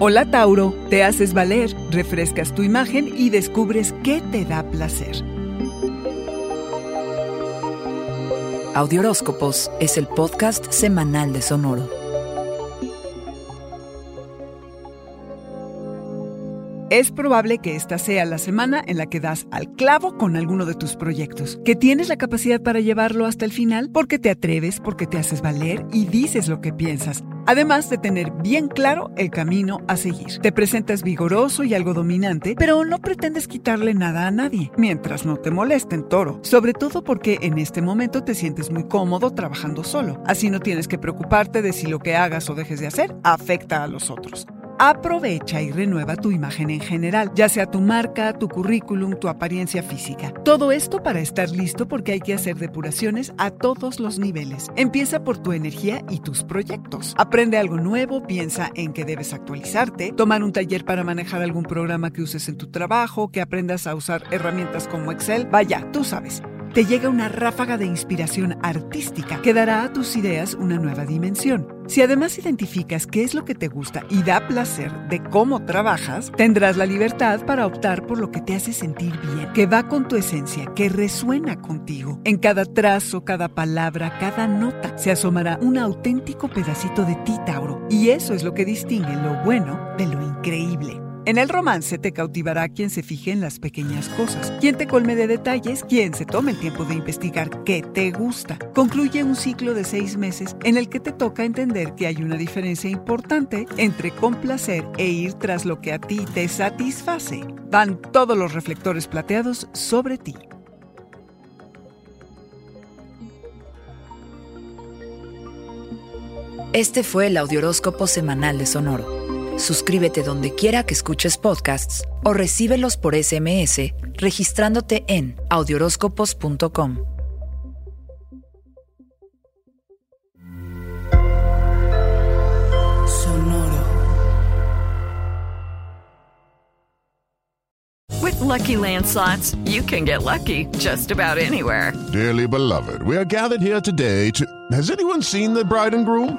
Hola Tauro, te haces valer, refrescas tu imagen y descubres qué te da placer. Audioróscopos es el podcast semanal de Sonoro. Es probable que esta sea la semana en la que das al clavo con alguno de tus proyectos, que tienes la capacidad para llevarlo hasta el final porque te atreves, porque te haces valer y dices lo que piensas, además de tener bien claro el camino a seguir. Te presentas vigoroso y algo dominante, pero no pretendes quitarle nada a nadie, mientras no te molesten, toro, sobre todo porque en este momento te sientes muy cómodo trabajando solo, así no tienes que preocuparte de si lo que hagas o dejes de hacer afecta a los otros. Aprovecha y renueva tu imagen en general, ya sea tu marca, tu currículum, tu apariencia física. Todo esto para estar listo porque hay que hacer depuraciones a todos los niveles. Empieza por tu energía y tus proyectos. Aprende algo nuevo, piensa en que debes actualizarte, tomar un taller para manejar algún programa que uses en tu trabajo, que aprendas a usar herramientas como Excel. Vaya, tú sabes te llega una ráfaga de inspiración artística que dará a tus ideas una nueva dimensión. Si además identificas qué es lo que te gusta y da placer de cómo trabajas, tendrás la libertad para optar por lo que te hace sentir bien, que va con tu esencia, que resuena contigo. En cada trazo, cada palabra, cada nota, se asomará un auténtico pedacito de ti, Tauro. Y eso es lo que distingue lo bueno de lo increíble. En el romance te cautivará quien se fije en las pequeñas cosas, quien te colme de detalles, quien se tome el tiempo de investigar qué te gusta. Concluye un ciclo de seis meses en el que te toca entender que hay una diferencia importante entre complacer e ir tras lo que a ti te satisface. Van todos los reflectores plateados sobre ti. Este fue el Audioróscopo Semanal de Sonoro. Suscríbete donde quiera que escuches podcasts o recíbelos por SMS registrándote en audioróscopos.com. Sonoro. With lucky landslots, you can get lucky just about anywhere. Dearly beloved, we are gathered here today to. Has anyone seen the bride and groom?